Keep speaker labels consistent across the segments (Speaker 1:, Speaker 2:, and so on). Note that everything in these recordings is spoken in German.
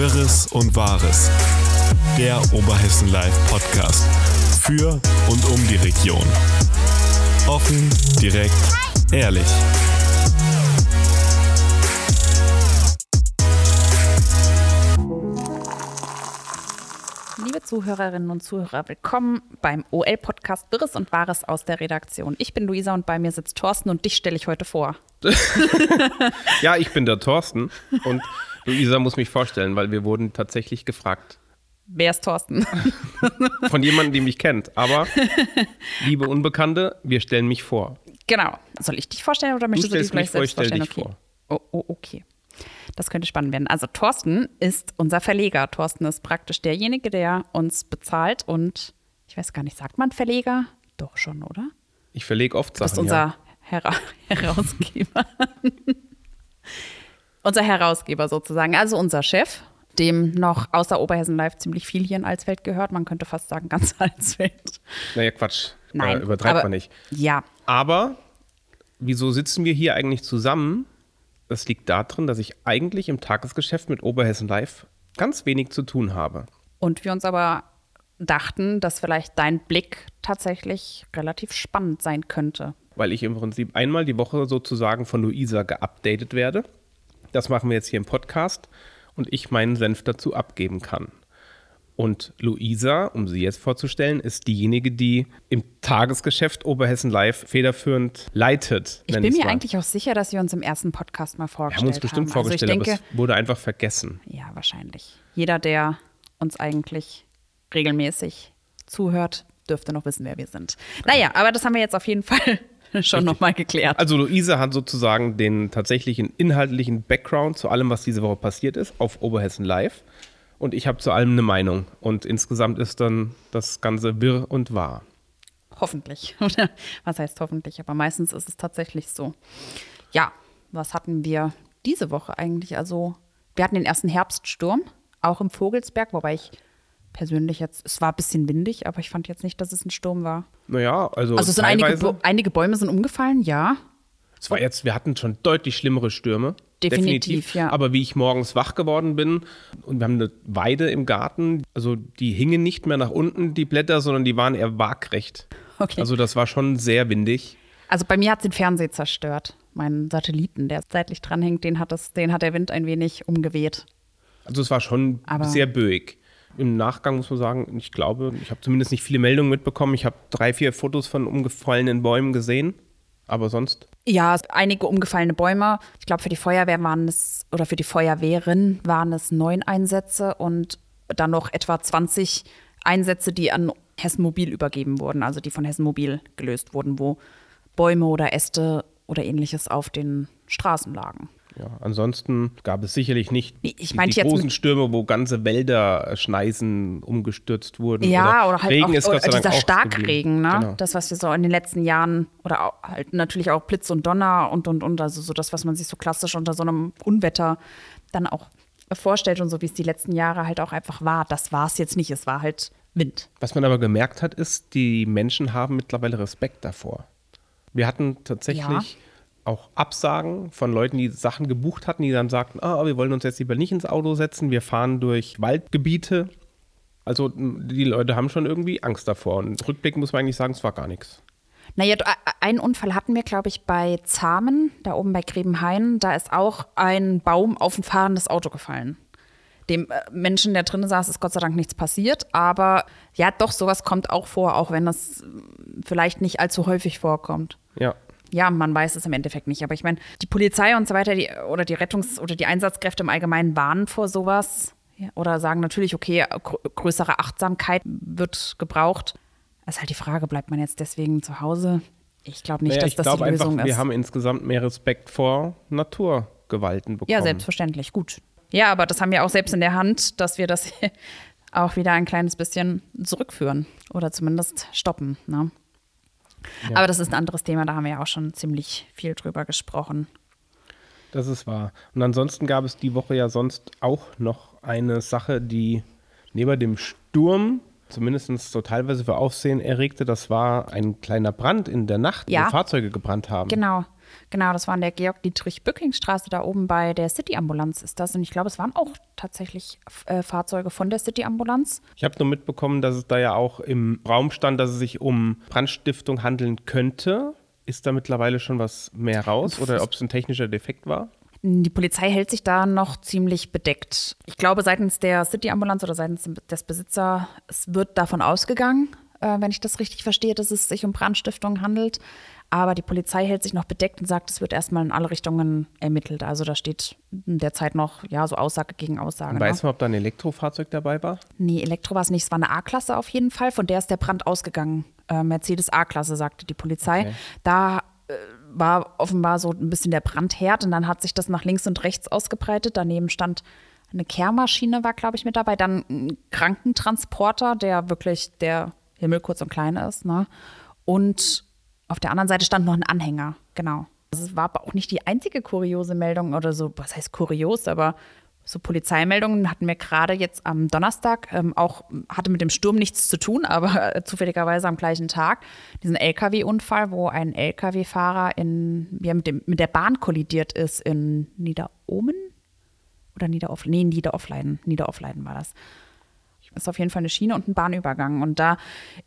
Speaker 1: Wirres und Wahres. Der Oberhessen Live Podcast. Für und um die Region. Offen, direkt, ehrlich.
Speaker 2: Liebe Zuhörerinnen und Zuhörer, willkommen beim OL-Podcast Wirres und Wahres aus der Redaktion. Ich bin Luisa und bei mir sitzt Thorsten und dich stelle ich heute vor.
Speaker 3: Ja, ich bin der Thorsten und Luisa muss mich vorstellen, weil wir wurden tatsächlich gefragt
Speaker 2: Wer ist Thorsten?
Speaker 3: von jemandem, der mich kennt. Aber, liebe Unbekannte, wir stellen mich vor.
Speaker 2: genau. Soll ich dich vorstellen oder möchtest du, dich
Speaker 3: stellst mich
Speaker 2: vielleicht
Speaker 3: vor, ich
Speaker 2: selbst
Speaker 3: stell
Speaker 2: vorstellen?
Speaker 3: dich
Speaker 2: okay. Oh, oh, okay. Das könnte spannend werden. Also Thorsten ist unser Verleger. Thorsten ist praktisch derjenige, der uns bezahlt und ich weiß gar nicht, sagt man Verleger? Doch schon, oder?
Speaker 3: Ich verlege oft
Speaker 2: Du bist
Speaker 3: Sachen.
Speaker 2: unser
Speaker 3: ja.
Speaker 2: Hera Herausgeber. Unser Herausgeber sozusagen, also unser Chef, dem noch außer Oberhessen Live ziemlich viel hier in Alsfeld gehört. Man könnte fast sagen, ganz Alsfeld.
Speaker 3: Naja, Quatsch.
Speaker 2: Nein.
Speaker 3: Äh, übertreibt
Speaker 2: aber-
Speaker 3: man nicht.
Speaker 2: Ja,
Speaker 3: Aber, wieso sitzen wir hier eigentlich zusammen? Das liegt darin, dass ich eigentlich im Tagesgeschäft mit Oberhessen Live ganz wenig zu tun habe.
Speaker 2: und wir uns aber dachten, dass vielleicht dein Blick tatsächlich relativ spannend sein könnte.
Speaker 3: weil ich im Prinzip einmal die Woche sozusagen von Luisa geupdatet werde. Das machen wir jetzt hier im Podcast und ich meinen Senf dazu abgeben kann. Und Luisa, um sie jetzt vorzustellen, ist diejenige, die im Tagesgeschäft Oberhessen Live federführend leitet.
Speaker 2: Ich bin mir
Speaker 3: mal.
Speaker 2: eigentlich auch sicher, dass wir uns im ersten Podcast mal
Speaker 3: Wir
Speaker 2: vorgestellt
Speaker 3: haben uns bestimmt
Speaker 2: haben.
Speaker 3: vorgestellt,
Speaker 2: also ich denke,
Speaker 3: aber es wurde einfach vergessen.
Speaker 2: Ja, wahrscheinlich. Jeder, der uns eigentlich regelmäßig zuhört, dürfte noch wissen, wer wir sind. Naja, aber das haben wir jetzt auf jeden Fall schon nochmal geklärt.
Speaker 3: Also Luisa hat sozusagen den tatsächlichen inhaltlichen Background zu allem, was diese Woche passiert ist, auf Oberhessen Live. Und ich habe zu allem eine Meinung. Und insgesamt ist dann das Ganze wirr und wahr.
Speaker 2: Hoffentlich. Oder was heißt hoffentlich? Aber meistens ist es tatsächlich so. Ja, was hatten wir diese Woche eigentlich? Also, wir hatten den ersten Herbststurm, auch im Vogelsberg, wobei ich persönlich jetzt, es war ein bisschen windig, aber ich fand jetzt nicht, dass es ein Sturm war.
Speaker 3: Naja, also,
Speaker 2: Also, sind einige, einige Bäume sind umgefallen, ja.
Speaker 3: es war jetzt, wir hatten schon deutlich schlimmere Stürme.
Speaker 2: Definitiv, ja.
Speaker 3: Aber wie ich morgens wach geworden bin und wir haben eine Weide im Garten, also die hingen nicht mehr nach unten, die Blätter, sondern die waren eher waagrecht.
Speaker 2: Okay.
Speaker 3: Also das war schon sehr windig.
Speaker 2: Also bei mir hat es den Fernseher zerstört. Meinen Satelliten, der seitlich dranhängt, den hat, es, den hat der Wind ein wenig umgeweht.
Speaker 3: Also es war schon
Speaker 2: Aber-
Speaker 3: sehr böig. Im Nachgang muss man sagen, ich glaube, ich habe zumindest nicht viele Meldungen mitbekommen. Ich habe drei, vier Fotos von umgefallenen Bäumen gesehen. Aber sonst,
Speaker 2: Ja, einige umgefallene Bäume. Ich glaube, für die Feuerwehr waren es, oder für die Feuerwehren waren es neun Einsätze und dann noch etwa 20 Einsätze, die an Hessen Mobil übergeben wurden, also die von Hessen Mobil gelöst wurden, wo Bäume oder Äste oder ähnliches auf den Straßen lagen.
Speaker 3: Ja, ansonsten gab es sicherlich nicht
Speaker 2: Nee, ich
Speaker 3: die, die großen Stürme, wo ganze Wälder äh, Schneisen umgestürzt wurden.
Speaker 2: Ja, oder, halt
Speaker 3: Regen
Speaker 2: auch
Speaker 3: ist Gott
Speaker 2: oder
Speaker 3: sei Dank
Speaker 2: dieser Starkregen, ne?
Speaker 3: Genau.
Speaker 2: Das, was wir so in den letzten Jahren, oder auch, halt natürlich auch Blitz und Donner und und und, also so das, was man sich so klassisch unter so einem Unwetter dann auch vorstellt und so, wie es die letzten Jahre halt auch einfach war. Das war es jetzt nicht, es war halt Wind.
Speaker 3: Was man aber gemerkt hat, ist, die Menschen haben mittlerweile Respekt davor. Wir hatten tatsächlich
Speaker 2: Ja.
Speaker 3: Auch Absagen von Leuten, die Sachen gebucht hatten, die dann sagten, ah, wir wollen uns jetzt lieber nicht ins Auto setzen, wir fahren durch Waldgebiete. Also die Leute haben schon irgendwie Angst davor. Und rückblickend muss man eigentlich sagen, es war gar nichts.
Speaker 2: Naja, einen Unfall hatten wir, glaube ich, bei Zahmen, da oben bei Grebenhain. Da ist auch ein Baum auf ein fahrendes Auto gefallen. Dem äh, Menschen, der drin saß, ist Gott sei Dank nichts passiert. Aber ja, doch, sowas kommt auch vor, auch wenn das äh, vielleicht nicht allzu häufig vorkommt.
Speaker 3: Ja.
Speaker 2: Ja, man weiß es im Endeffekt nicht. Aber ich meine, die Polizei und so weiter, die, oder die Rettungs- oder die Einsatzkräfte im Allgemeinen warnen vor sowas. Ja, oder sagen natürlich, okay, gr größere Achtsamkeit wird gebraucht. Es ist halt die Frage, bleibt man jetzt deswegen zu Hause? Ich glaube nicht,
Speaker 3: Naja,
Speaker 2: dass das die
Speaker 3: einfach,
Speaker 2: Lösung
Speaker 3: wir
Speaker 2: ist.
Speaker 3: haben insgesamt mehr Respekt vor Naturgewalten bekommen.
Speaker 2: Ja, selbstverständlich, gut. Ja, aber das haben wir auch selbst in der Hand, dass wir das auch wieder ein kleines bisschen zurückführen oder zumindest stoppen. Ne? Aber das ist ein anderes Thema, da haben wir ja auch schon ziemlich viel drüber gesprochen.
Speaker 3: Das ist wahr. Und ansonsten gab es die Woche ja sonst auch noch eine Sache, die neben dem Sturm zumindest so teilweise für Aufsehen erregte. Das war ein kleiner Brand in der Nacht,
Speaker 2: Ja.
Speaker 3: wo Fahrzeuge gebrannt haben.
Speaker 2: Genau. Genau, das war in der Georg-Dietrich-Bücking-Straße, da oben bei der City-Ambulanz ist das. Und ich glaube, es waren auch tatsächlich äh, Fahrzeuge von der City-Ambulanz.
Speaker 3: Ich habe nur mitbekommen, dass es da ja auch im Raum stand, dass es sich um Brandstiftung handeln könnte. Ist da mittlerweile schon was mehr raus oder ob es ein technischer Defekt war?
Speaker 2: Die Polizei hält sich da noch ziemlich bedeckt. Ich glaube, seitens der City-Ambulanz oder seitens des Besitzers wird davon ausgegangen, äh, wenn ich das richtig verstehe, dass es sich um Brandstiftung handelt. Aber die Polizei hält sich noch bedeckt und sagt, es wird erstmal in alle Richtungen ermittelt. Also da steht derzeit noch ja so Aussage gegen Aussage.
Speaker 3: Und weiß ne? man, ob da ein Elektrofahrzeug dabei war?
Speaker 2: Nee, Elektro war es nicht. Es war eine A-Klasse auf jeden Fall. Von der ist der Brand ausgegangen. Äh, Mercedes A-Klasse, sagte die Polizei. Okay. Da äh, war offenbar so ein bisschen der Brandherd und dann hat sich das nach links und rechts ausgebreitet. Daneben stand eine Kehrmaschine, war, glaube ich, mit dabei. Dann ein Krankentransporter, der wirklich der Himmel kurz und klein ist. Ne? Und auf der anderen Seite stand noch ein Anhänger, genau. Das war aber auch nicht die einzige kuriose Meldung oder so, was heißt kurios, aber so Polizeimeldungen hatten wir gerade jetzt am Donnerstag, ähm, auch hatte mit dem Sturm nichts zu tun, aber äh, zufälligerweise am gleichen Tag, diesen LKW-Unfall, wo ein LKW-Fahrer in, ja, mit, dem, mit der Bahn kollidiert ist in Niederomen oder Niederoffleiden, nee, Niederoffleiden, Niederoffleiden war das ist auf jeden Fall eine Schiene und ein Bahnübergang. Und da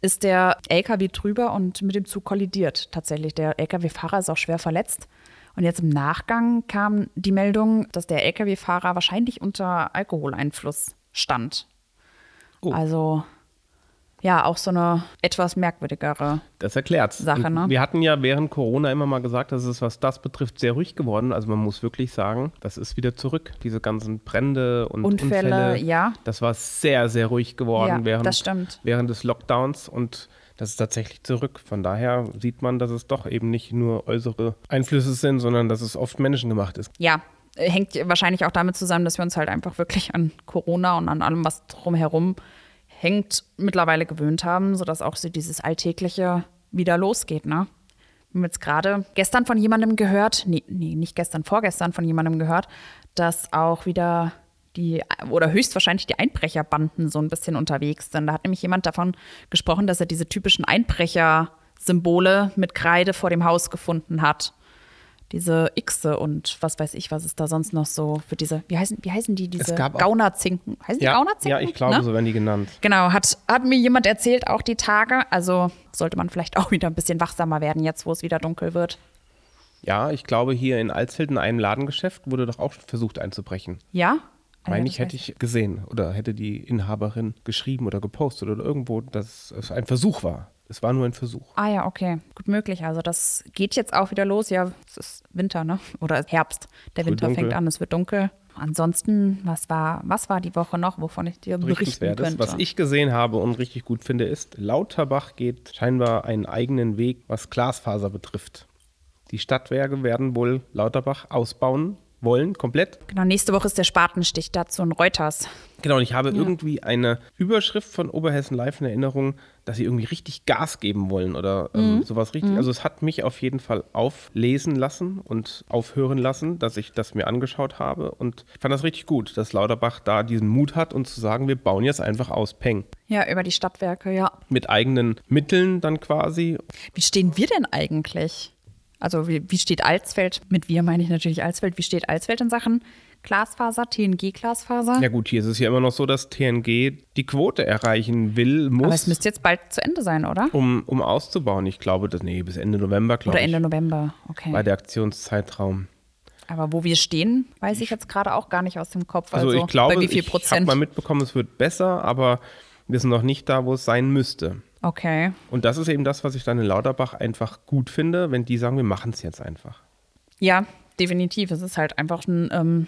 Speaker 2: ist der LKW drüber und mit dem Zug kollidiert tatsächlich. Der LKW-Fahrer ist auch schwer verletzt. Und jetzt im Nachgang kam die Meldung, dass der LKW-Fahrer wahrscheinlich unter Alkoholeinfluss stand. Oh. Also ja auch so eine etwas merkwürdigere
Speaker 3: das erklärt's.
Speaker 2: Sache. Ne?
Speaker 3: Wir hatten ja während Corona immer mal gesagt, dass es, was das betrifft, sehr ruhig geworden. Also man muss wirklich sagen, das ist wieder zurück. Diese ganzen Brände und
Speaker 2: Unfälle,
Speaker 3: Unfälle,
Speaker 2: ja.
Speaker 3: Das war sehr, sehr ruhig geworden
Speaker 2: ja,
Speaker 3: während, während des Lockdowns und das ist tatsächlich zurück. Von daher sieht man, dass es doch eben nicht nur äußere Einflüsse sind, sondern dass es oft menschengemacht ist.
Speaker 2: Ja, hängt wahrscheinlich auch damit zusammen, dass wir uns halt einfach wirklich an Corona und an allem, was drumherum hängt, mittlerweile gewöhnt haben, sodass auch so dieses Alltägliche wieder losgeht. Ne? Wir haben jetzt gerade gestern von jemandem gehört, nee, nee, nicht gestern, vorgestern von jemandem gehört, dass auch wieder die oder höchstwahrscheinlich die Einbrecherbanden so ein bisschen unterwegs sind. Da hat nämlich jemand davon gesprochen, dass er diese typischen Einbrechersymbole mit Kreide vor dem Haus gefunden hat diese Xe und was weiß ich, was es da sonst noch so für diese, wie heißen, wie heißen die, diese Gaunerzinken? Heißen
Speaker 3: ja,
Speaker 2: die Gaunerzinken?
Speaker 3: Ja, ich glaube,
Speaker 2: ne?
Speaker 3: so werden die genannt.
Speaker 2: Genau, hat, hat mir jemand erzählt, auch die Tage. Also sollte man vielleicht auch wieder ein bisschen wachsamer werden, jetzt wo es wieder dunkel wird.
Speaker 3: Ja, ich glaube, hier in Alsfeld in einem Ladengeschäft wurde doch auch versucht einzubrechen.
Speaker 2: Ja?
Speaker 3: Meine ich, hätte ich gesehen oder hätte die Inhaberin geschrieben oder gepostet oder irgendwo, dass es ein Versuch war. Es war nur ein Versuch.
Speaker 2: Ah ja, okay. Gut möglich. Also das geht jetzt auch wieder los. Ja, es ist Winter, ne? Oder Herbst. Der Winter fängt an, es wird dunkel. Ansonsten, was war, was war die Woche noch, wovon ich dir berichten könnte?
Speaker 3: Was ich gesehen habe und richtig gut finde, ist, Lauterbach geht scheinbar einen eigenen Weg, was Glasfaser betrifft. Die Stadtwerke werden wohl Lauterbach ausbauen wollen, komplett.
Speaker 2: Genau, nächste Woche ist der Spatenstich dazu in Reuters.
Speaker 3: Genau, und ich habe ja. irgendwie eine Überschrift von Oberhessen Live in Erinnerung, dass sie irgendwie richtig Gas geben wollen oder ähm, mhm. sowas richtig. Mhm. Also es hat mich auf jeden Fall auflesen lassen und aufhören lassen, dass ich das mir angeschaut habe. Und ich fand das richtig gut, dass Lauterbach da diesen Mut hat und zu sagen, wir bauen jetzt einfach aus Peng.
Speaker 2: Ja, über die Stadtwerke, ja.
Speaker 3: Mit eigenen Mitteln dann quasi.
Speaker 2: Wie stehen wir denn eigentlich? Also wie, wie steht Alsfeld, mit wir meine ich natürlich Alsfeld, wie steht Alsfeld in Sachen Glasfaser, TNG-Glasfaser?
Speaker 3: Ja gut, hier ist es ja immer noch so, dass TNG die Quote erreichen will, muss.
Speaker 2: Aber es müsste jetzt bald zu Ende sein, oder?
Speaker 3: Um, um auszubauen. Ich glaube, das, nee, bis Ende November, glaube
Speaker 2: ich. Oder Ende November, okay.
Speaker 3: Bei der Aktionszeitraum.
Speaker 2: Aber wo wir stehen, weiß ich jetzt gerade auch gar nicht aus dem Kopf.
Speaker 3: Also, also ich glaube, ich habe mal mitbekommen, es wird besser, aber wir sind noch nicht da, wo es sein müsste.
Speaker 2: Okay.
Speaker 3: Und das ist eben das, was ich dann in Lauterbach einfach gut finde, wenn die sagen, wir machen es jetzt einfach.
Speaker 2: Ja, definitiv. Es ist halt einfach ein, ähm,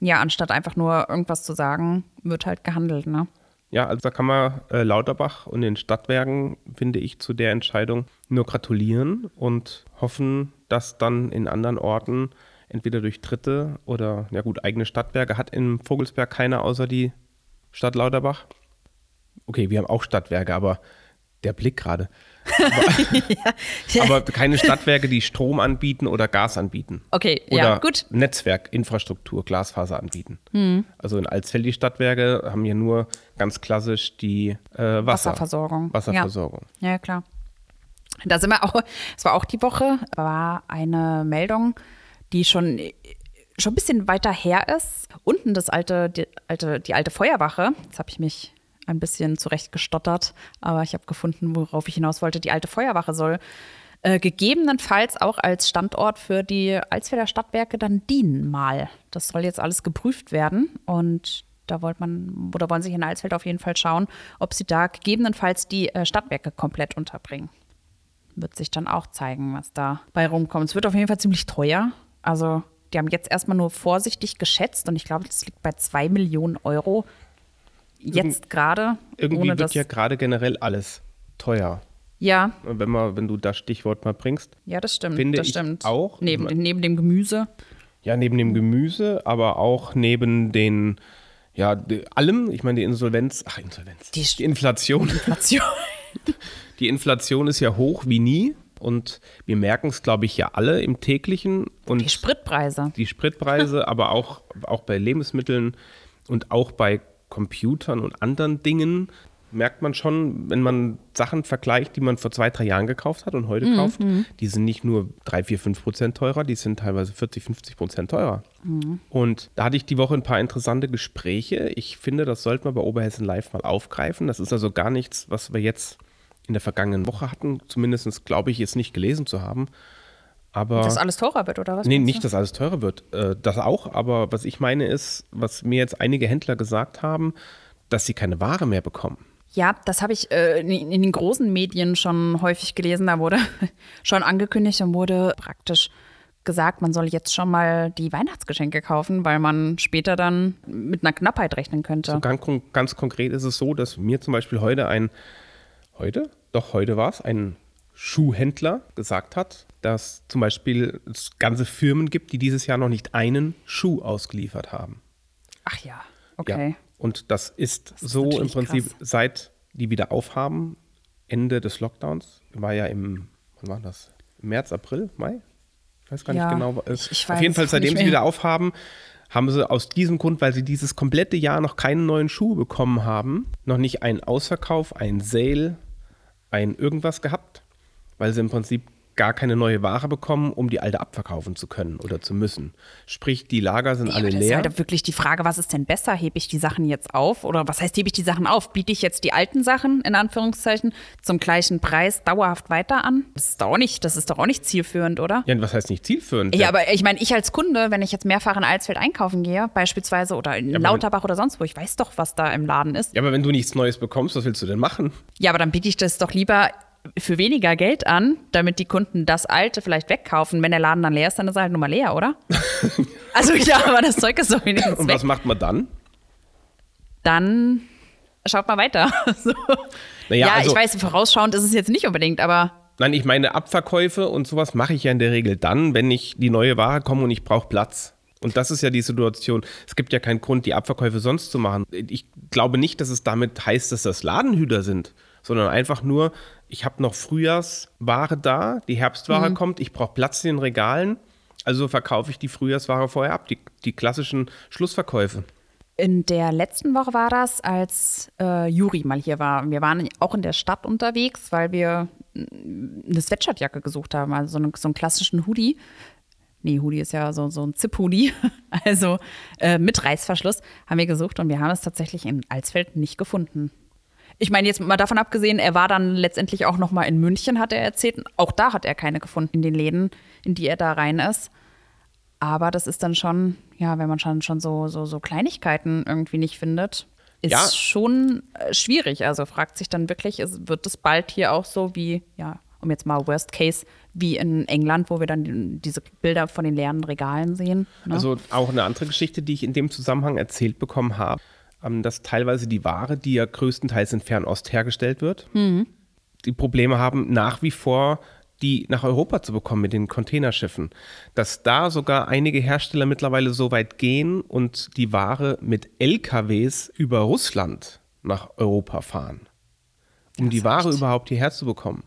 Speaker 2: ja, anstatt einfach nur irgendwas zu sagen, wird halt gehandelt, ne?
Speaker 3: Ja, also da kann man äh, Lauterbach und den Stadtwerken, finde ich, zu der Entscheidung nur gratulieren und hoffen, dass dann in anderen Orten entweder durch Dritte oder, ja gut, eigene Stadtwerke hat in Vogelsberg keiner außer die Stadt Lauterbach. Okay, wir haben auch Stadtwerke, aber der Blick gerade. Aber, aber, keine Stadtwerke, die Strom anbieten oder Gas anbieten.
Speaker 2: Okay,
Speaker 3: oder
Speaker 2: ja, gut.
Speaker 3: Netzwerk, Infrastruktur, Glasfaser anbieten. Hm. Also in Alsfeld die Stadtwerke haben hier nur ganz klassisch die äh, Wasser,
Speaker 2: Wasserversorgung.
Speaker 3: Wasserversorgung.
Speaker 2: Ja. ja, klar. Da sind wir auch, es war auch die Woche, war eine Meldung, die schon, schon ein bisschen weiter her ist. Unten das alte, die alte, die alte Feuerwache, jetzt habe ich mich ein bisschen zurechtgestottert, aber ich habe gefunden, worauf ich hinaus wollte. Die alte Feuerwache soll äh, gegebenenfalls auch als Standort für die Alsfelder Stadtwerke dann dienen mal. Das soll jetzt alles geprüft werden und da wollte man oder wollen sich in Alsfeld auf jeden Fall schauen, ob sie da gegebenenfalls die äh, Stadtwerke komplett unterbringen. Wird sich dann auch zeigen, was da bei rumkommt. Es wird auf jeden Fall ziemlich teuer. Also die haben jetzt erstmal nur vorsichtig geschätzt und ich glaube, das liegt bei zwei Millionen Euro. Jetzt gerade.
Speaker 3: Irgendwie wird ja gerade generell alles teuer.
Speaker 2: Ja.
Speaker 3: Wenn, man, wenn du das Stichwort mal bringst.
Speaker 2: Ja, das stimmt.
Speaker 3: Finde
Speaker 2: das
Speaker 3: ich
Speaker 2: stimmt.
Speaker 3: auch.
Speaker 2: Neben, neben dem Gemüse.
Speaker 3: Ja, neben dem Gemüse, aber auch neben den, ja, die, allem. Ich meine, die Insolvenz, ach, Insolvenz.
Speaker 2: Die,
Speaker 3: die Inflation.
Speaker 2: Inflation.
Speaker 3: die Inflation ist ja hoch wie nie. Und wir merken es, glaube ich, ja alle im täglichen. Und
Speaker 2: die Spritpreise.
Speaker 3: Die Spritpreise, aber auch, auch bei Lebensmitteln und auch bei Computern und anderen Dingen merkt man schon, wenn man Sachen vergleicht, die man vor zwei, drei Jahren gekauft hat und heute
Speaker 2: Mhm.
Speaker 3: kauft, die sind nicht nur 3, 4, 5 Prozent teurer, die sind teilweise 40, 50 Prozent teurer.
Speaker 2: Mhm.
Speaker 3: Und da hatte ich die Woche ein paar interessante Gespräche. Ich finde, das sollte man bei Oberhessen Live mal aufgreifen. Das ist also gar nichts, was wir jetzt in der vergangenen Woche hatten. Zumindest glaube ich, jetzt nicht gelesen zu haben. Aber
Speaker 2: Dass alles teurer wird, oder was?
Speaker 3: Nee, nicht, dass alles teurer wird. Äh, das auch, aber was ich meine ist, was mir jetzt einige Händler gesagt haben, dass sie keine Ware mehr bekommen.
Speaker 2: Ja, das habe ich äh, in, in den großen Medien schon häufig gelesen. Da wurde schon angekündigt und wurde praktisch gesagt, man soll jetzt schon mal die Weihnachtsgeschenke kaufen, weil man später dann mit einer Knappheit rechnen könnte.
Speaker 3: So ganz, kon- ganz konkret ist es so, dass mir zum Beispiel heute ein, heute? Doch, heute war es, ein Schuhhändler gesagt hat, dass zum Beispiel es ganze Firmen gibt, die dieses Jahr noch nicht einen Schuh ausgeliefert haben.
Speaker 2: Ach ja, okay.
Speaker 3: Ja. Und das ist,
Speaker 2: ist
Speaker 3: so im Prinzip,
Speaker 2: krass.
Speaker 3: seit die wieder aufhaben, Ende des Lockdowns, war ja im, wann war das? März, April, Mai? Ich weiß gar
Speaker 2: Ja,
Speaker 3: nicht genau.
Speaker 2: ich- ich
Speaker 3: Auf
Speaker 2: weiß
Speaker 3: jeden Fall, seitdem sie wieder aufhaben, haben sie aus diesem Grund, weil sie dieses komplette Jahr noch keinen neuen Schuh bekommen haben, noch nicht einen Ausverkauf, einen Sale, ein irgendwas gehabt, weil sie im Prinzip gar keine neue Ware bekommen, um die alte abverkaufen zu können oder zu müssen. Sprich, die Lager sind
Speaker 2: Ja,
Speaker 3: alle
Speaker 2: aber das ist
Speaker 3: leer.
Speaker 2: halt wirklich die Frage, was ist denn besser? Hebe ich die Sachen jetzt auf? Oder was heißt, hebe ich die Sachen auf? Biete ich jetzt die alten Sachen, in Anführungszeichen, zum gleichen Preis dauerhaft weiter an? Das ist doch auch nicht, das ist doch auch nicht zielführend, oder?
Speaker 3: ja, was heißt nicht zielführend?
Speaker 2: Ja, aber ich meine, ich als Kunde, wenn ich jetzt mehrfach in Alsfeld einkaufen gehe, beispielsweise, oder in
Speaker 3: wenn-
Speaker 2: Lauterbach oder sonst wo, ich weiß doch, was da im Laden ist.
Speaker 3: Ja, aber wenn du nichts Neues bekommst, was willst du denn machen?
Speaker 2: Ja, aber dann biete ich das doch lieber für weniger Geld an, damit die Kunden das Alte vielleicht wegkaufen. Wenn der Laden dann leer ist, dann ist er halt nur mal leer, oder? also ja, aber das Zeug ist so wenigstens
Speaker 3: Und
Speaker 2: weg.
Speaker 3: was macht man dann?
Speaker 2: Dann schaut mal weiter. so.
Speaker 3: Naja,
Speaker 2: ja,
Speaker 3: also-
Speaker 2: ich weiß, vorausschauend ist es jetzt nicht unbedingt, aber
Speaker 3: Nein, ich meine, Abverkäufe und sowas mache ich ja in der Regel dann, wenn ich die neue Ware komme und ich brauche Platz. Und das ist ja die Situation. Es gibt ja keinen Grund, die Abverkäufe sonst zu machen. Ich glaube nicht, dass es damit heißt, dass das Ladenhüter sind, sondern einfach nur, ich habe noch Frühjahrsware da, die Herbstware kommt, ich brauche Platz in den Regalen, also verkaufe ich die Frühjahrsware vorher ab, die, die klassischen Schlussverkäufe.
Speaker 2: In der letzten Woche war das, als äh, Juri mal hier war. Wir waren auch in der Stadt unterwegs, weil wir mm, eine Sweatshirtjacke gesucht haben, also so einen, so einen klassischen Hoodie. Nee, Hoodie ist ja so, so ein Zip-Hoodie, also äh, mit Reißverschluss haben wir gesucht und wir haben es tatsächlich in Alsfeld nicht gefunden. Ich meine, jetzt mal davon abgesehen, er war dann letztendlich auch noch mal in München, hat er erzählt. Auch da hat er keine gefunden in den Läden, in die er da rein ist. Aber das ist dann schon, ja, wenn man schon, schon so, so, so Kleinigkeiten irgendwie nicht findet, ist
Speaker 3: Ja.
Speaker 2: schon äh, schwierig. Also fragt sich dann wirklich, ist, wird es bald hier auch so wie, ja, um jetzt mal Worst Case, wie in England, wo wir dann die- diese Bilder von den leeren Regalen sehen. Ne?
Speaker 3: Also auch eine andere Geschichte, die ich in dem Zusammenhang erzählt bekommen habe, dass teilweise die Ware, die ja größtenteils in Fernost hergestellt wird, die Probleme haben, nach wie vor die nach Europa zu bekommen mit den Containerschiffen. Dass da sogar einige Hersteller mittlerweile so weit gehen und die Ware mit LKWs über Russland nach Europa fahren, um die Ware überhaupt hierher zu bekommen.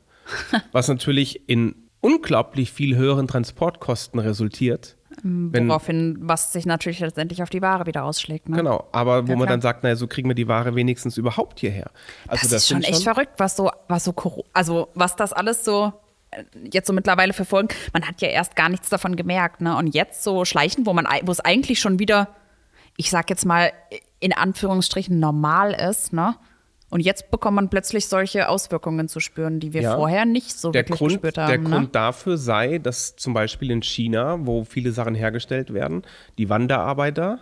Speaker 3: Was natürlich in unglaublich viel höheren Transportkosten resultiert, Wenn,
Speaker 2: Woraufhin, was sich natürlich letztendlich auf die Ware wieder ausschlägt. Ne?
Speaker 3: Genau, aber wo
Speaker 2: Ja,
Speaker 3: man dann sagt, naja, so kriegen wir die Ware wenigstens überhaupt hierher. Also
Speaker 2: das, ist schon echt verrückt, was so, was so, also was das alles so äh, jetzt so mittlerweile verfolgen. Man hat ja erst gar nichts davon gemerkt, ne? Und jetzt so schleichend, wo man, wo es eigentlich schon wieder, ich sag jetzt mal in Anführungsstrichen normal ist, ne? Und jetzt bekommt man plötzlich solche Auswirkungen zu spüren, die wir
Speaker 3: Ja.
Speaker 2: vorher nicht so wirklich
Speaker 3: Grund,
Speaker 2: gespürt haben.
Speaker 3: der
Speaker 2: ne?
Speaker 3: Grund dafür sei, dass zum Beispiel in China, wo viele Sachen hergestellt werden, die Wanderarbeiter,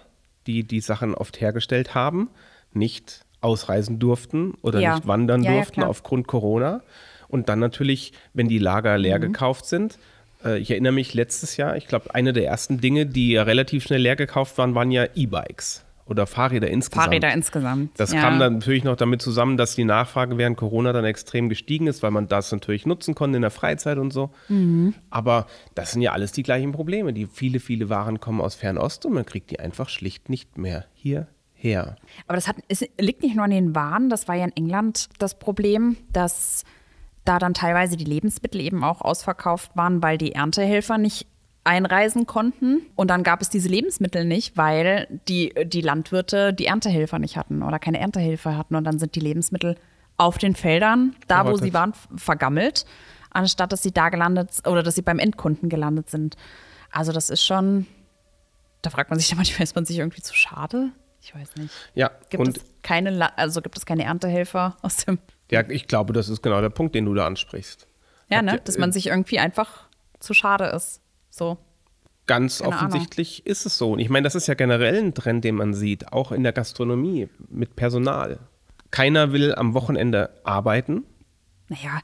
Speaker 3: die die Sachen oft hergestellt haben, nicht ausreisen durften oder
Speaker 2: Ja.
Speaker 3: nicht wandern
Speaker 2: Ja,
Speaker 3: durften aufgrund Corona. Und dann natürlich, wenn die Lager
Speaker 2: Mhm.
Speaker 3: leer gekauft sind, äh, ich erinnere mich letztes Jahr, ich glaube, eine der ersten Dinge, die relativ schnell leer gekauft waren, waren ja E-Bikes oder Fahrräder insgesamt.
Speaker 2: Fahrräder insgesamt.
Speaker 3: Das
Speaker 2: ja.
Speaker 3: kam dann natürlich noch damit zusammen, dass die Nachfrage während Corona dann extrem gestiegen ist, weil man das natürlich nutzen konnte in der Freizeit und so.
Speaker 2: Mhm.
Speaker 3: Aber das sind ja alles die gleichen Probleme. Die viele, viele Waren kommen aus Fernost und man kriegt die einfach schlicht nicht mehr hierher.
Speaker 2: Aber das hat, es liegt nicht nur an den Waren, das war ja in England das Problem, dass da dann teilweise die Lebensmittel eben auch ausverkauft waren, weil die Erntehelfer nicht einreisen konnten. Und dann gab es diese Lebensmittel nicht, weil die, die Landwirte die Erntehelfer nicht hatten oder keine Erntehelfer hatten. Und dann sind die Lebensmittel auf den Feldern, da wo sie waren, vergammelt, anstatt dass sie da gelandet oder dass sie beim Endkunden gelandet sind. Also das ist schon, da fragt man sich dann manchmal, ist man sich irgendwie zu schade? Ich weiß nicht.
Speaker 3: Ja,
Speaker 2: Gibt
Speaker 3: und
Speaker 2: es keine, La- also gibt es keine Erntehelfer aus dem.
Speaker 3: ja, ich glaube, das ist genau der Punkt, den du da ansprichst.
Speaker 2: Ja, ne? Dass man sich irgendwie einfach zu schade ist. So.
Speaker 3: Ganz
Speaker 2: Keine Ahnung.
Speaker 3: offensichtlich ist es so. Und ich meine, das ist ja generell ein Trend, den man sieht, auch in der Gastronomie mit Personal. Keiner will am Wochenende arbeiten.
Speaker 2: Naja.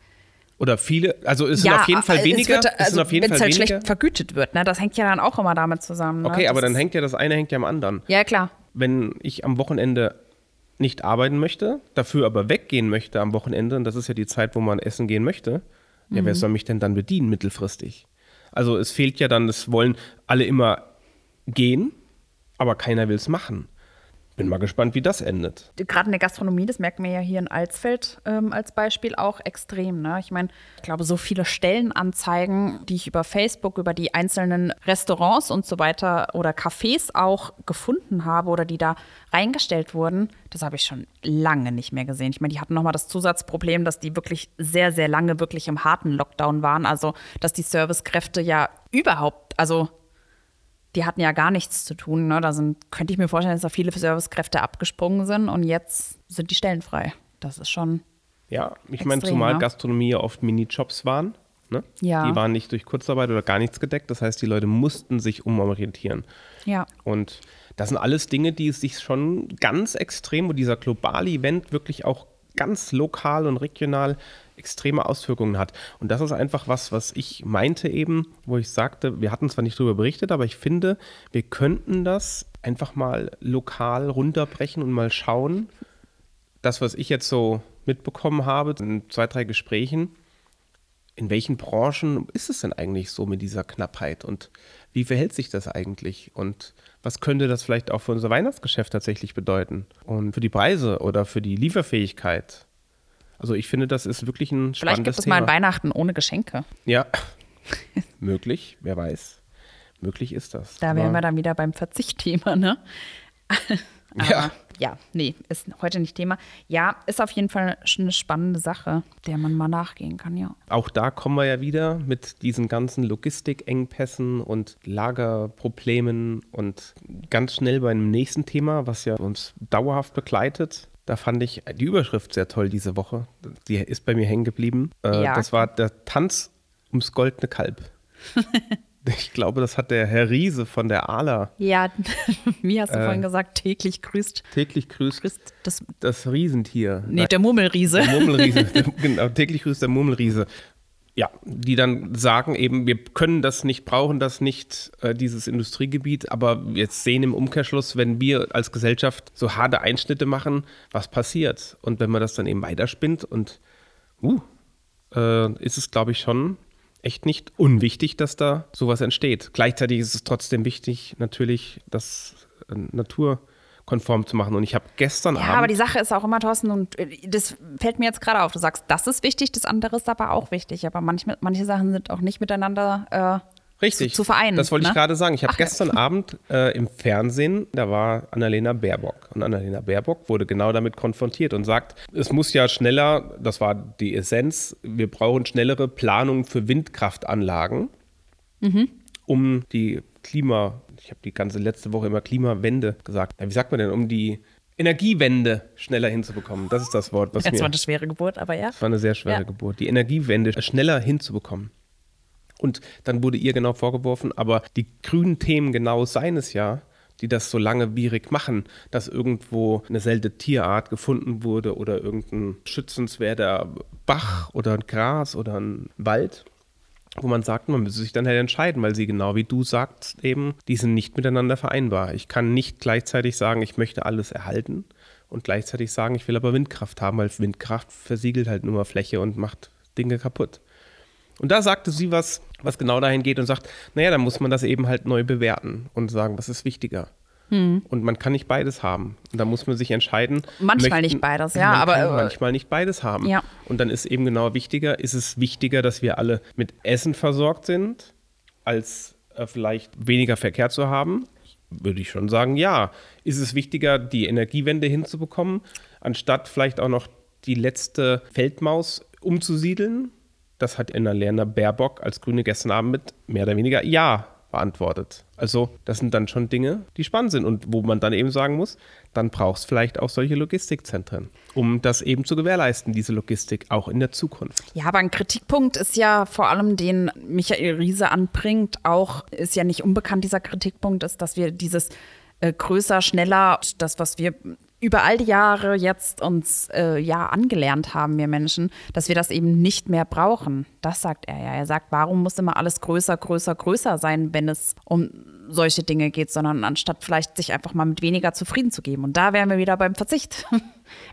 Speaker 3: Oder viele, also es sind auf jeden Fall weniger.
Speaker 2: Wird, also,
Speaker 3: auf jeden
Speaker 2: wenn
Speaker 3: Fall
Speaker 2: es halt
Speaker 3: weniger.
Speaker 2: schlecht vergütet wird, ne? Das hängt ja dann auch immer damit zusammen. Ne?
Speaker 3: Okay, aber
Speaker 2: Das
Speaker 3: dann
Speaker 2: ist-
Speaker 3: hängt ja das eine hängt ja am anderen.
Speaker 2: Ja, klar.
Speaker 3: Wenn ich am Wochenende nicht arbeiten möchte, dafür aber weggehen möchte am Wochenende, und das ist ja die Zeit, wo man essen gehen möchte, ja,
Speaker 2: Mhm.
Speaker 3: wer soll mich denn dann bedienen mittelfristig? Also es fehlt ja dann, es wollen alle immer gehen, aber keiner will es machen. Bin mal gespannt, wie das endet.
Speaker 2: Gerade in der Gastronomie, das merken wir ja hier in Alsfeld ähm, als Beispiel auch extrem. Ne? Ich meine, ich glaube, so viele Stellenanzeigen, die ich über Facebook, über die einzelnen Restaurants und so weiter oder Cafés auch gefunden habe oder die da reingestellt wurden, das habe ich schon lange nicht mehr gesehen. Ich meine, die hatten nochmal das Zusatzproblem, dass die wirklich sehr, sehr lange wirklich im harten Lockdown waren. Also, dass die Servicekräfte ja überhaupt, also die hatten ja gar nichts zu tun. Ne? Da sind, könnte ich mir vorstellen, dass da viele Servicekräfte abgesprungen sind und jetzt sind die Stellen frei. Das ist schon.
Speaker 3: Ja, ich meine, zumal
Speaker 2: ne?
Speaker 3: Gastronomie ja oft Minijobs waren. Ne?
Speaker 2: Ja.
Speaker 3: Die waren nicht durch Kurzarbeit oder gar nichts gedeckt. Das heißt, die Leute mussten sich umorientieren.
Speaker 2: Ja.
Speaker 3: Und das sind alles Dinge, die sich schon ganz extrem, wo dieser globale Event wirklich auch ganz lokal und regional extreme Auswirkungen hat. Und das ist einfach was, was ich meinte eben, wo ich sagte, wir hatten zwar nicht darüber berichtet, aber ich finde, wir könnten das einfach mal lokal runterbrechen und mal schauen. Das, was ich jetzt so mitbekommen habe in zwei, drei Gesprächen, in welchen Branchen ist es denn eigentlich so mit dieser Knappheit und wie verhält sich das eigentlich und was könnte das vielleicht auch für unser Weihnachtsgeschäft tatsächlich bedeuten und für die Preise oder für die Lieferfähigkeit? Also ich finde, das ist wirklich ein
Speaker 2: Vielleicht
Speaker 3: spannendes
Speaker 2: gibt es
Speaker 3: Thema.
Speaker 2: mal ein Weihnachten ohne Geschenke.
Speaker 3: ja, möglich, wer weiß. Möglich ist das.
Speaker 2: Da wären wir dann wieder beim Verzichtthema, ne? Aber,
Speaker 3: Ja.
Speaker 2: ja, nee, ist heute nicht Thema. Ja, ist auf jeden Fall schon eine spannende Sache, der man mal nachgehen kann, ja.
Speaker 3: Auch da kommen wir ja wieder mit diesen ganzen Logistikengpässen und Lagerproblemen und ganz schnell bei einem nächsten Thema, was ja uns dauerhaft begleitet. Da fand ich die Überschrift sehr toll diese Woche. Die ist bei mir hängen geblieben. Äh,
Speaker 2: Ja.
Speaker 3: Das war der Tanz ums goldene Kalb. ich glaube, das hat der Herr Riese von der ALA
Speaker 2: Ja, wie hast du
Speaker 3: Äh.
Speaker 2: vorhin gesagt, täglich grüßt,
Speaker 3: täglich grüßt.
Speaker 2: grüßt das,
Speaker 3: Das Riesentier.
Speaker 2: nee, der Murmelriese.
Speaker 3: Der Murmelriese, der, genau, täglich grüßt der Murmelriese. Ja, die dann sagen eben, wir können das nicht, brauchen das nicht, äh, dieses Industriegebiet, aber wir sehen im Umkehrschluss, wenn wir als Gesellschaft so harte Einschnitte machen, was passiert. Und wenn man das dann eben weiterspinnt und uh, äh, ist es, glaube ich, schon echt nicht unwichtig, dass da sowas entsteht. Gleichzeitig ist es trotzdem wichtig, natürlich das äh, naturkonform zu machen. Und ich habe gestern
Speaker 2: Ja,
Speaker 3: Abend.
Speaker 2: aber die Sache ist auch immer, Thorsten, und äh, das fällt mir jetzt gerade auf. Du sagst, das ist wichtig, das andere ist aber auch wichtig. Aber manchmal, manche Sachen sind auch nicht miteinander
Speaker 3: Richtig.
Speaker 2: zu, zu vereinen.
Speaker 3: Das wollte
Speaker 2: ne?
Speaker 3: ich gerade sagen. Ich habe
Speaker 2: ja.
Speaker 3: gestern Abend äh, im Fernsehen, da war Annalena Baerbock. Und Annalena Baerbock wurde genau damit konfrontiert und sagt, es muss ja schneller, das war die Essenz, wir brauchen schnellere Planungen für Windkraftanlagen,
Speaker 2: Mhm.
Speaker 3: um die Klima, habe die ganze letzte Woche immer Klimawende gesagt. Ja, wie sagt man denn, um die Energiewende schneller hinzubekommen? Das ist das Wort, was
Speaker 2: Jetzt
Speaker 3: mir
Speaker 2: war eine schwere Geburt, aber ja.
Speaker 3: das war eine sehr schwere
Speaker 2: Ja.
Speaker 3: Geburt. Die Energiewende schneller hinzubekommen. Und dann wurde ihr genau vorgeworfen, aber die grünen Themen genau seien es ja, die das so langwierig machen, dass irgendwo eine seltene Tierart gefunden wurde oder irgendein schützenswerter Bach oder ein Gras oder ein Wald, wo man sagt, man müsse sich dann halt entscheiden, weil sie genau wie du sagst eben, die sind nicht miteinander vereinbar. Ich kann nicht gleichzeitig sagen, ich möchte alles erhalten und gleichzeitig sagen, ich will aber Windkraft haben, weil Windkraft versiegelt halt nur Fläche und macht Dinge kaputt. Und da sagte sie was, was genau dahin geht und sagt, naja, dann muss man das eben halt neu bewerten und sagen, was ist wichtiger. Und man kann nicht beides haben. Und da muss man sich entscheiden.
Speaker 2: Manchmal nicht beides, ja,
Speaker 3: man
Speaker 2: aber,
Speaker 3: Kann
Speaker 2: äh,
Speaker 3: manchmal nicht beides haben.
Speaker 2: Ja.
Speaker 3: Und dann ist eben genau wichtiger, ist es wichtiger, dass wir alle mit Essen versorgt sind, als äh, vielleicht weniger Verkehr zu haben? Würde ich schon sagen, ja. Ist es wichtiger, die Energiewende hinzubekommen, anstatt vielleicht auch noch die letzte Feldmaus umzusiedeln? Das hat Annalena Baerbock als Grüne gestern Abend mit mehr oder weniger Ja beantwortet. Also das sind dann schon Dinge, die spannend sind und wo man dann eben sagen muss, dann brauchst vielleicht auch solche Logistikzentren, um das eben zu gewährleisten, diese Logistik auch in der Zukunft.
Speaker 2: Ja, aber ein Kritikpunkt ist ja vor allem, den Michael Riese anbringt, auch ist ja nicht unbekannt, dieser Kritikpunkt ist, dass wir dieses äh, größer, schneller, das, was wir über all die Jahre jetzt uns äh, ja angelernt haben, wir Menschen, dass wir das eben nicht mehr brauchen. Das sagt er ja. Er sagt, warum muss immer alles größer, größer, größer sein, wenn es um solche Dinge geht, sondern anstatt vielleicht sich einfach mal mit weniger zufrieden zu geben. Und da wären wir wieder beim Verzicht.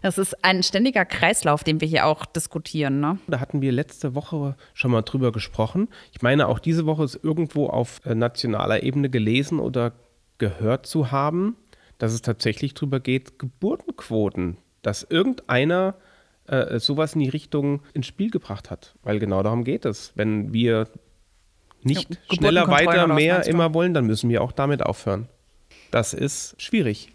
Speaker 2: Das ist ein ständiger Kreislauf, den wir hier auch diskutieren. Ne?
Speaker 3: Da hatten wir letzte Woche schon mal drüber gesprochen. Ich meine, auch diese Woche ist irgendwo auf äh, nationaler Ebene gelesen oder gehört zu haben, dass es tatsächlich drüber geht, Geburtenquoten, dass irgendeiner äh, sowas in die Richtung ins Spiel gebracht hat. Weil genau darum geht es. Wenn wir nicht
Speaker 2: Ja,
Speaker 3: schneller, weiter, mehr immer wollen, dann müssen wir auch damit aufhören. Das ist schwierig.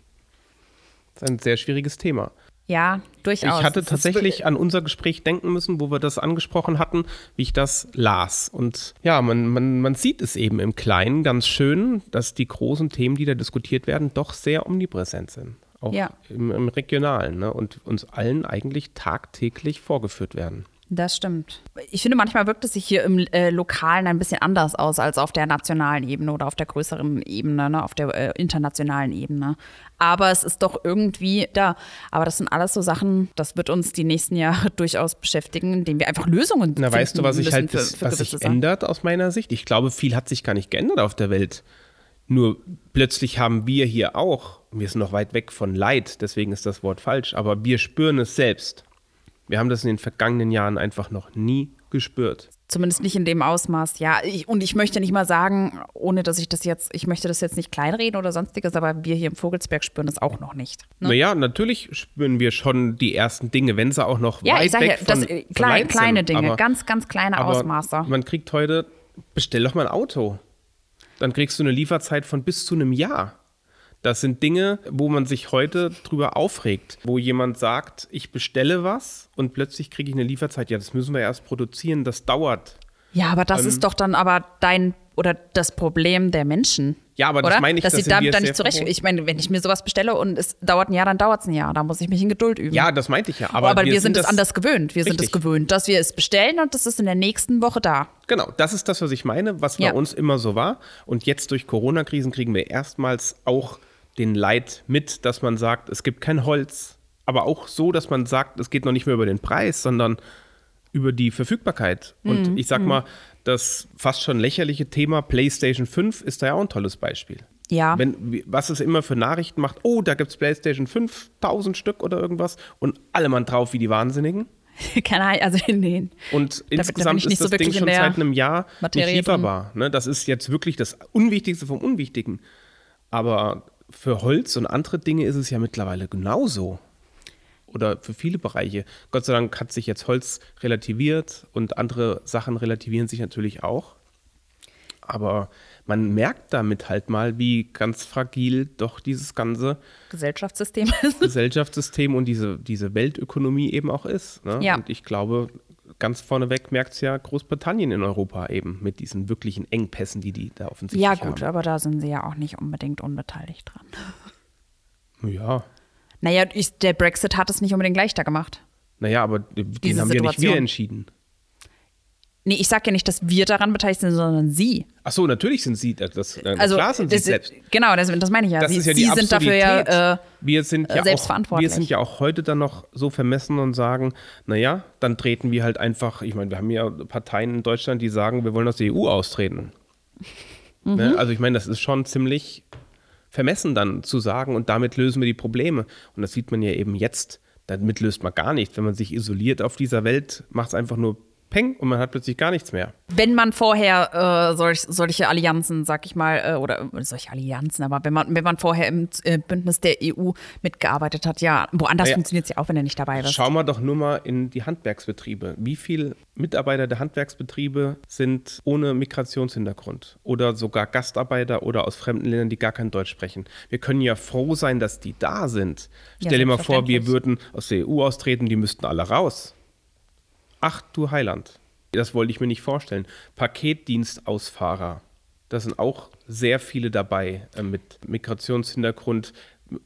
Speaker 3: Das ist ein sehr schwieriges Thema.
Speaker 2: Ja, durchaus.
Speaker 3: Ich hatte tatsächlich an unser Gespräch denken müssen, wo wir das angesprochen hatten, wie ich das las. Und ja, man, man, man sieht es eben im Kleinen ganz schön, dass die großen Themen, die da diskutiert werden, doch sehr omnipräsent sind. Auch
Speaker 2: Ja.
Speaker 3: im, im Regionalen ne? und uns allen eigentlich tagtäglich vorgeführt werden.
Speaker 2: Das stimmt. Ich finde, manchmal wirkt es sich hier im äh, Lokalen ein bisschen anders aus als auf der nationalen Ebene oder auf der größeren Ebene, ne, auf der äh, internationalen Ebene. Aber es ist doch irgendwie da. Aber das sind alles so Sachen, das wird uns die nächsten Jahre durchaus beschäftigen, indem wir einfach Lösungen
Speaker 3: Na,
Speaker 2: finden
Speaker 3: weißt du, was sich halt
Speaker 2: für,
Speaker 3: das,
Speaker 2: für
Speaker 3: was sich ändert aus meiner Sicht? Ich glaube, viel hat sich gar nicht geändert auf der Welt. Nur plötzlich haben wir hier auch, wir sind noch weit weg von Leid, deswegen ist das Wort falsch, aber wir spüren es selbst. Wir haben das in den vergangenen Jahren einfach noch nie gespürt.
Speaker 2: Zumindest nicht in dem Ausmaß, ja. Ich, und ich möchte nicht mal sagen, ohne dass ich das jetzt, ich möchte das jetzt nicht kleinreden oder sonstiges, aber wir hier im Vogelsberg spüren das auch noch nicht. Ne?
Speaker 3: Naja, natürlich spüren wir schon die ersten Dinge, wenn sie auch noch
Speaker 2: Ja,
Speaker 3: weit
Speaker 2: ich sage
Speaker 3: weg
Speaker 2: ja,
Speaker 3: von,
Speaker 2: das, äh,
Speaker 3: von
Speaker 2: klein,
Speaker 3: Leid
Speaker 2: kleine
Speaker 3: sind.
Speaker 2: Dinge,
Speaker 3: Aber-
Speaker 2: ganz, ganz kleine Ausmaße.
Speaker 3: Man kriegt heute, bestell doch mal ein Auto. Dann kriegst du eine Lieferzeit von bis zu einem Jahr. Das sind Dinge, wo man sich heute drüber aufregt, wo jemand sagt, ich bestelle was und plötzlich kriege ich eine Lieferzeit. Ja, das müssen wir erst produzieren, das dauert.
Speaker 2: Ja, aber
Speaker 3: Ähm,
Speaker 2: das ist doch dann aber dein oder das Problem der Menschen.
Speaker 3: Ja, aber das
Speaker 2: oder?
Speaker 3: meine ich,
Speaker 2: dass
Speaker 3: da
Speaker 2: sie
Speaker 3: wir
Speaker 2: damit dann nicht zurecht. Ich meine, wenn ich mir sowas bestelle und es dauert ein Jahr, dann dauert es ein Jahr. Da muss ich mich in Geduld üben.
Speaker 3: Ja, das meinte ich ja.
Speaker 2: aber,
Speaker 3: Aber,
Speaker 2: wir, sind es
Speaker 3: das-
Speaker 2: anders gewöhnt. Wir sind es
Speaker 3: Richtig.
Speaker 2: gewöhnt, dass wir es bestellen und das ist in der nächsten Woche da.
Speaker 3: Genau, das ist das, was ich meine, was
Speaker 2: Ja.
Speaker 3: bei uns immer so war. Und jetzt durch Corona-Krisen kriegen wir erstmals auch den Leid mit, dass man sagt, es gibt kein Holz. Aber auch so, dass man sagt, es geht noch nicht mehr über den Preis, sondern über die Verfügbarkeit. Und
Speaker 2: Mhm,
Speaker 3: ich sag mal, das fast schon lächerliche Thema PlayStation 5 ist da ja auch ein tolles Beispiel.
Speaker 2: Ja.
Speaker 3: Wenn, was es immer für Nachrichten macht, oh, da gibt es PlayStation 5000 Stück oder irgendwas und alle Mann drauf wie die Wahnsinnigen.
Speaker 2: Keine Ahnung, also nee.
Speaker 3: Und
Speaker 2: bin
Speaker 3: insgesamt
Speaker 2: nicht
Speaker 3: ist
Speaker 2: so
Speaker 3: das Ding
Speaker 2: wirklich in
Speaker 3: schon seit einem Jahr
Speaker 2: Materie
Speaker 3: nicht lieferbar. Ne? Das ist jetzt wirklich das Unwichtigste vom Unwichtigen. Aber für Holz und andere Dinge ist es ja mittlerweile genauso. Oder für viele Bereiche. Gott sei Dank hat sich jetzt Holz relativiert und andere Sachen relativieren sich natürlich auch. Aber man merkt damit halt mal, wie ganz fragil doch dieses ganze
Speaker 2: Gesellschaftssystem ist.
Speaker 3: Gesellschaftssystem und diese, diese Weltökonomie eben auch ist. Ne?
Speaker 2: Ja.
Speaker 3: Und ich glaube, ganz vorneweg merkt es ja Großbritannien in Europa eben mit diesen wirklichen Engpässen, die die da offensichtlich
Speaker 2: Ja,
Speaker 3: haben.
Speaker 2: gut, aber da sind sie ja auch nicht unbedingt unbeteiligt dran.
Speaker 3: Ja,
Speaker 2: Naja, ich, der Brexit hat es nicht unbedingt leichter gemacht.
Speaker 3: naja, aber den
Speaker 2: Diese
Speaker 3: haben ja nicht wir
Speaker 2: Situation.
Speaker 3: entschieden.
Speaker 2: Nee, ich sage ja nicht, dass wir daran beteiligt sind, sondern sie.
Speaker 3: Ach so, natürlich sind sie, das, äh,
Speaker 2: Also,
Speaker 3: klar sind sie
Speaker 2: das,
Speaker 3: selbst.
Speaker 2: Genau, das, das meine ich ja.
Speaker 3: Das
Speaker 2: sie
Speaker 3: ist ja die
Speaker 2: sie sind dafür ja. Äh,
Speaker 3: wir sind
Speaker 2: äh,
Speaker 3: ja
Speaker 2: selbst
Speaker 3: auch,
Speaker 2: verantwortlich.
Speaker 3: Wir sind ja auch heute dann noch so vermessen und sagen, naja, dann treten wir halt einfach, ich meine, wir haben ja Parteien in Deutschland, die sagen, wir wollen aus der EU austreten.
Speaker 2: Mhm.
Speaker 3: Ne? Also ich meine, das ist schon ziemlich vermessen dann zu sagen und damit lösen wir die Probleme. Und das sieht man ja eben jetzt. Damit löst man gar nichts. Wenn man sich isoliert auf dieser Welt, macht es einfach nur Peng und man hat plötzlich gar nichts mehr.
Speaker 2: wenn man vorher äh, solch, solche Allianzen, sag ich mal, äh, oder äh, solche Allianzen, aber wenn man, wenn man vorher im äh, Bündnis der EU mitgearbeitet hat, ja, woanders
Speaker 3: Naja.
Speaker 2: funktioniert es ja auch, wenn er nicht dabei ist.
Speaker 3: Schauen wir doch nur mal in die Handwerksbetriebe. Wie viele Mitarbeiter der Handwerksbetriebe sind ohne Migrationshintergrund oder sogar Gastarbeiter oder aus fremden Ländern, die gar kein Deutsch sprechen? Wir können ja froh sein, dass die da sind.
Speaker 2: Ja,
Speaker 3: Stell dir mal vor, wir würden aus der EU austreten, die müssten alle raus. Ach du Heiland. Das wollte ich mir nicht vorstellen. Paketdienstausfahrer. Da sind auch sehr viele dabei äh, mit Migrationshintergrund,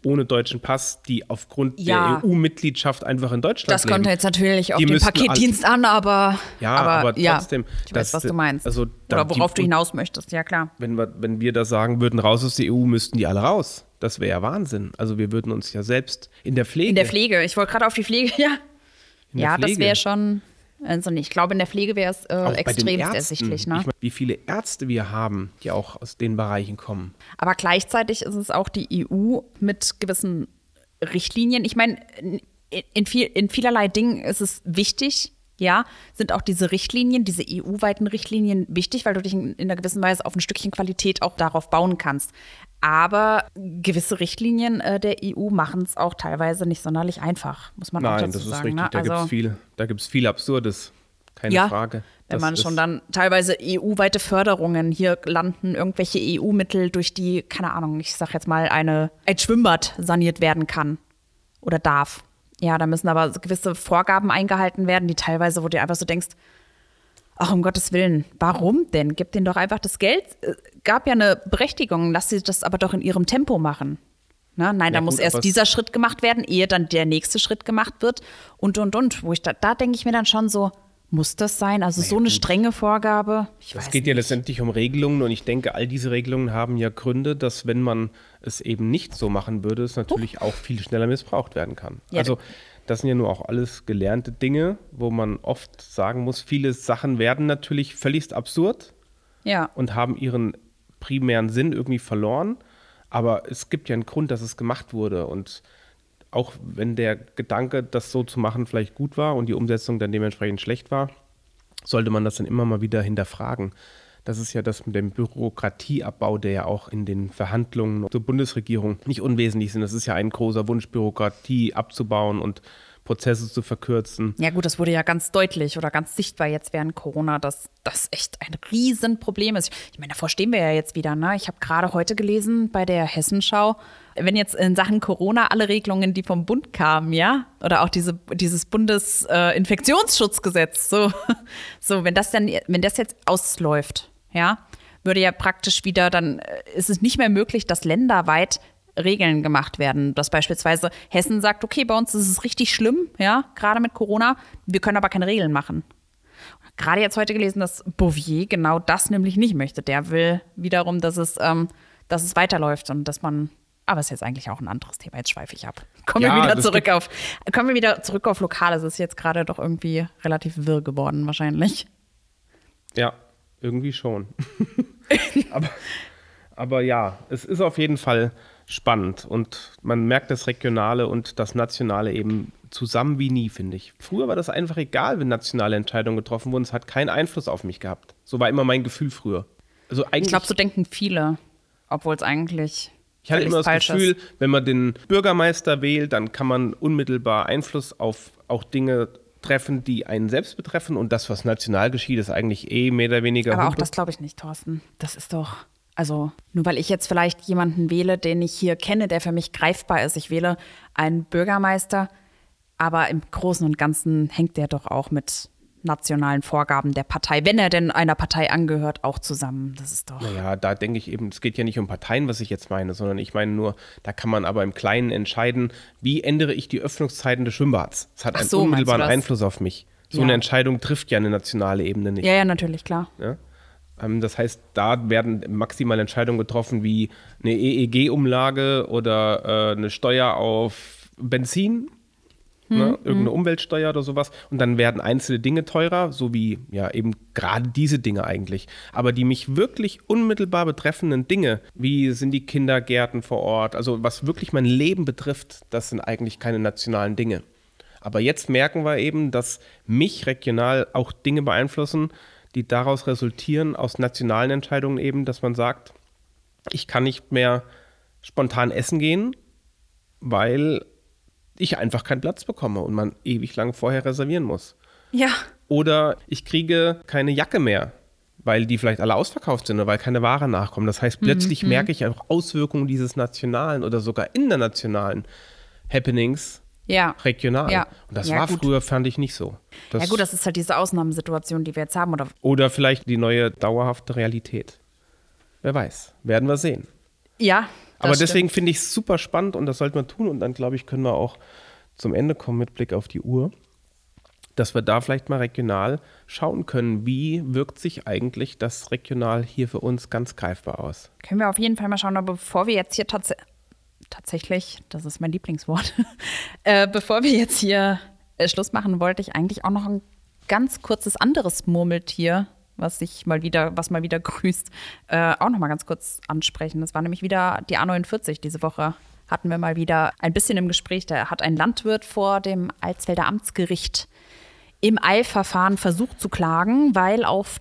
Speaker 3: ohne deutschen Pass, die aufgrund
Speaker 2: Ja.
Speaker 3: der EU-Mitgliedschaft einfach in Deutschland
Speaker 2: Das
Speaker 3: leben.
Speaker 2: kommt jetzt natürlich auf
Speaker 3: Die
Speaker 2: den Paketdienst an, aber,
Speaker 3: Ja, aber
Speaker 2: ja,
Speaker 3: trotzdem,
Speaker 2: Ich weiß,
Speaker 3: das-
Speaker 2: was du meinst.
Speaker 3: also
Speaker 2: Oder worauf
Speaker 3: die-
Speaker 2: du hinaus möchtest, ja klar.
Speaker 3: Wenn wir, wenn wir da sagen würden, raus aus der EU, müssten die alle raus. Das wäre ja Wahnsinn. Also wir würden uns ja selbst in der Pflege.
Speaker 2: In der Pflege, ich wollte gerade auf die Pflege, ja. Ja, das
Speaker 3: Pflege.
Speaker 2: wäre schon, also nicht. Ich glaube, in der Pflege wäre es äh, extrem ersichtlich. Ne?
Speaker 3: Ich meine, wie viele Ärzte wir haben, die auch aus den Bereichen kommen.
Speaker 2: Aber gleichzeitig ist es auch die EU mit gewissen Richtlinien. Ich meine, in, in, viel, in vielerlei Dingen ist es wichtig, ja, sind auch diese Richtlinien, diese EU-weiten Richtlinien wichtig, weil du dich in, in einer gewissen Weise auf ein Stückchen Qualität auch darauf bauen kannst. Aber gewisse Richtlinien äh, der EU machen es auch teilweise nicht sonderlich einfach, muss man auch
Speaker 3: Nein,
Speaker 2: dazu
Speaker 3: das ist
Speaker 2: sagen.
Speaker 3: richtig.
Speaker 2: ne?
Speaker 3: Da gibt es viel, da gibt's viel Absurdes. Keine
Speaker 2: ja,
Speaker 3: Frage.
Speaker 2: Wenn man schon dann teilweise EU-weite Förderungen hier landen, irgendwelche EU-Mittel, durch die, keine Ahnung, ich sag jetzt mal, eine, ein Schwimmbad saniert werden kann oder darf. Ja, da müssen aber gewisse Vorgaben eingehalten werden, die teilweise, wo du einfach so denkst, ach, um Gottes Willen, warum denn? Gib denen doch einfach das Geld. Äh, Gab ja eine Berechtigung, lass sie das aber doch in ihrem Tempo machen. Ne? Nein, da
Speaker 3: Ja,
Speaker 2: muss
Speaker 3: gut, aber
Speaker 2: erst
Speaker 3: es-
Speaker 2: dieser Schritt gemacht werden, ehe dann der nächste Schritt gemacht wird und, und, und. Wo ich da, da denke ich mir dann schon so, muss das sein? Also so eine strenge Vorgabe? Ich
Speaker 3: Es geht ja
Speaker 2: nicht.
Speaker 3: letztendlich um Regelungen und ich denke, all diese Regelungen haben ja Gründe, dass wenn man es eben nicht so machen würde, es natürlich auch viel schneller missbraucht werden kann.
Speaker 2: Ja,
Speaker 3: also das sind ja nur auch alles gelernte Dinge, wo man oft sagen muss, viele Sachen werden natürlich völligst absurd
Speaker 2: Ja,
Speaker 3: und haben ihren primären Sinn irgendwie verloren. Aber es gibt ja einen Grund, dass es gemacht wurde. Und auch wenn der Gedanke, das so zu machen, vielleicht gut war und die Umsetzung dann dementsprechend schlecht war, sollte man das dann immer mal wieder hinterfragen. Das ist ja das mit dem Bürokratieabbau, der ja auch in den Verhandlungen zur Bundesregierung nicht unwesentlich sind. Das ist ja ein großer Wunsch, Bürokratie abzubauen und Prozesse zu verkürzen.
Speaker 2: Ja gut, das wurde ja ganz deutlich oder ganz sichtbar jetzt während Corona, dass das echt ein Riesenproblem ist. Ich meine, davor stehen wir ja jetzt wieder. Ne? Ich habe gerade heute gelesen bei der Hessenschau, wenn jetzt in Sachen Corona alle Regelungen, die vom Bund kamen, ja, oder auch diese, dieses Bundesinfektionsschutzgesetz, so, so, wenn das dann, wenn das jetzt ausläuft, ja, würde ja praktisch wieder, dann äh, ist es nicht mehr möglich, dass länderweit Regeln gemacht werden. Dass beispielsweise Hessen sagt, okay, bei uns ist es richtig schlimm, ja, gerade mit Corona, wir können aber keine Regeln machen. Gerade jetzt heute gelesen, dass Bouvier genau das nämlich nicht möchte. Der will wiederum, dass es, ähm, dass es weiterläuft und dass man. Aber es ist jetzt eigentlich auch ein anderes Thema. Jetzt schweife ich ab. Kommen
Speaker 3: Ja,
Speaker 2: wir wieder zurück auf. Kommen wir wieder zurück auf Lokal. Es ist jetzt gerade doch irgendwie relativ wirr geworden, wahrscheinlich.
Speaker 3: Ja, irgendwie schon. aber, aber ja, es ist auf jeden Fall spannend und man merkt das Regionale und das Nationale eben zusammen wie nie, finde ich. Früher war das einfach egal, wenn nationale Entscheidungen getroffen wurden. Es hat keinen Einfluss auf mich gehabt. So war immer mein Gefühl früher. Also eigentlich,
Speaker 2: Ich glaube, so denken viele, obwohl es eigentlich.
Speaker 3: Ich hatte immer das
Speaker 2: falsch
Speaker 3: Gefühl, wenn man den Bürgermeister wählt, dann kann man unmittelbar Einfluss auf auch Dinge treffen, die einen selbst betreffen und das, was national geschieht, ist eigentlich eh mehr oder weniger.
Speaker 2: Aber auch
Speaker 3: Humpe.
Speaker 2: das glaube ich nicht, Thorsten. Das ist doch. Also, nur weil ich jetzt vielleicht jemanden wähle, den ich hier kenne, der für mich greifbar ist. Ich wähle einen Bürgermeister, aber im Großen und Ganzen hängt der doch auch mit nationalen Vorgaben der Partei, wenn er denn einer Partei angehört, auch zusammen. Das ist doch.
Speaker 3: Naja, da denke ich eben, es geht ja nicht um Parteien, was ich jetzt meine, sondern ich meine nur, da kann man aber im Kleinen entscheiden, wie ändere ich die Öffnungszeiten des Schwimmbads. Das hat einen
Speaker 2: so,
Speaker 3: unmittelbaren? Einfluss auf mich. So
Speaker 2: Ja.
Speaker 3: eine Entscheidung trifft ja eine nationale Ebene nicht.
Speaker 2: Ja, ja, natürlich, klar.
Speaker 3: Ja? Ähm, Das heißt, da werden maximal Entscheidungen getroffen wie eine EEG-Umlage oder äh, eine Steuer auf Benzin,
Speaker 2: Hm,
Speaker 3: ne? irgendeine Umweltsteuer oder sowas. Und dann werden einzelne Dinge teurer, so wie ja eben gerade diese Dinge eigentlich. Aber die mich wirklich unmittelbar betreffenden Dinge, wie sind die Kindergärten vor Ort, also was wirklich mein Leben betrifft, das sind eigentlich keine nationalen Dinge. Aber jetzt merken wir eben, dass mich regional auch Dinge beeinflussen, die daraus resultieren aus nationalen Entscheidungen eben, dass man sagt, ich kann nicht mehr spontan essen gehen, weil ich einfach keinen Platz bekomme und man ewig lang vorher reservieren muss.
Speaker 2: Ja.
Speaker 3: Oder ich kriege keine Jacke mehr, weil die vielleicht alle ausverkauft sind oder weil keine Ware nachkommt. Das heißt, plötzlich merke ich auch Auswirkungen dieses nationalen oder sogar internationalen Happenings
Speaker 2: Ja.
Speaker 3: regional.
Speaker 2: Ja.
Speaker 3: Und das
Speaker 2: Ja,
Speaker 3: war
Speaker 2: gut.
Speaker 3: früher, fand ich nicht so. Das,
Speaker 2: Ja gut, das ist halt diese Ausnahmesituation, die wir jetzt haben. Oder
Speaker 3: oder vielleicht die neue dauerhafte Realität. Wer weiß. Werden wir sehen.
Speaker 2: ja.
Speaker 3: Aber deswegen finde ich es super spannend und das sollten wir tun. Und dann, glaube ich, können wir auch zum Ende kommen mit Blick auf die Uhr, dass wir da vielleicht mal regional schauen können, wie wirkt sich eigentlich das regional hier für uns ganz greifbar aus.
Speaker 2: Können wir auf jeden Fall mal schauen, aber bevor wir jetzt hier tats tatsächlich, das ist mein Lieblingswort, äh, bevor wir jetzt hier äh, Schluss machen, wollte ich eigentlich auch noch ein ganz kurzes anderes Murmeltier, was sich mal wieder, was mal wieder grüßt, äh, auch noch mal ganz kurz ansprechen. Das war nämlich wieder die A49 diese Woche. Hatten wir mal wieder ein bisschen im Gespräch. Da hat ein Landwirt vor dem Alsfelder Amtsgericht im Eilverfahren versucht zu klagen, weil auf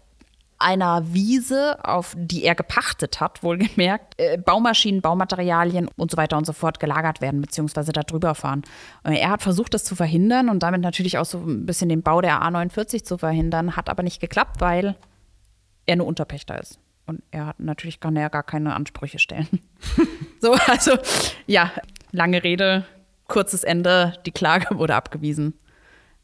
Speaker 2: einer Wiese, auf die er gepachtet hat, wohlgemerkt, äh, Baumaschinen, Baumaterialien und so weiter und so fort gelagert werden, beziehungsweise da drüber fahren. Äh, Er hat versucht, das zu verhindern und damit natürlich auch so ein bisschen den Bau der A49 zu verhindern, hat aber nicht geklappt, weil er nur Unterpächter ist. Und er hat natürlich kann er gar keine Ansprüche stellen. so, also ja, lange Rede, kurzes Ende, die Klage wurde abgewiesen.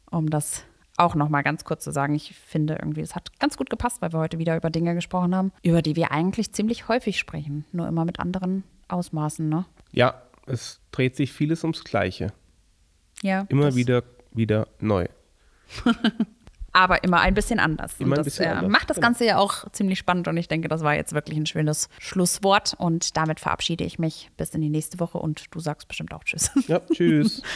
Speaker 2: Um das auch noch mal ganz kurz zu sagen, ich finde irgendwie, es hat ganz gut gepasst, weil wir heute wieder über Dinge gesprochen haben, über die wir eigentlich ziemlich häufig sprechen, nur immer mit anderen Ausmaßen, ne?
Speaker 3: Ja, es dreht sich vieles ums Gleiche.
Speaker 2: Ja.
Speaker 3: Immer wieder, wieder neu.
Speaker 2: aber immer ein bisschen anders.
Speaker 3: Immer ein
Speaker 2: das
Speaker 3: bisschen
Speaker 2: äh,
Speaker 3: anders,
Speaker 2: macht das
Speaker 3: genau.
Speaker 2: Ganze ja auch ziemlich spannend und ich denke, das war jetzt wirklich ein schönes Schlusswort und damit verabschiede ich mich bis in die nächste Woche und du sagst bestimmt auch Tschüss.
Speaker 3: Ja, tschüss.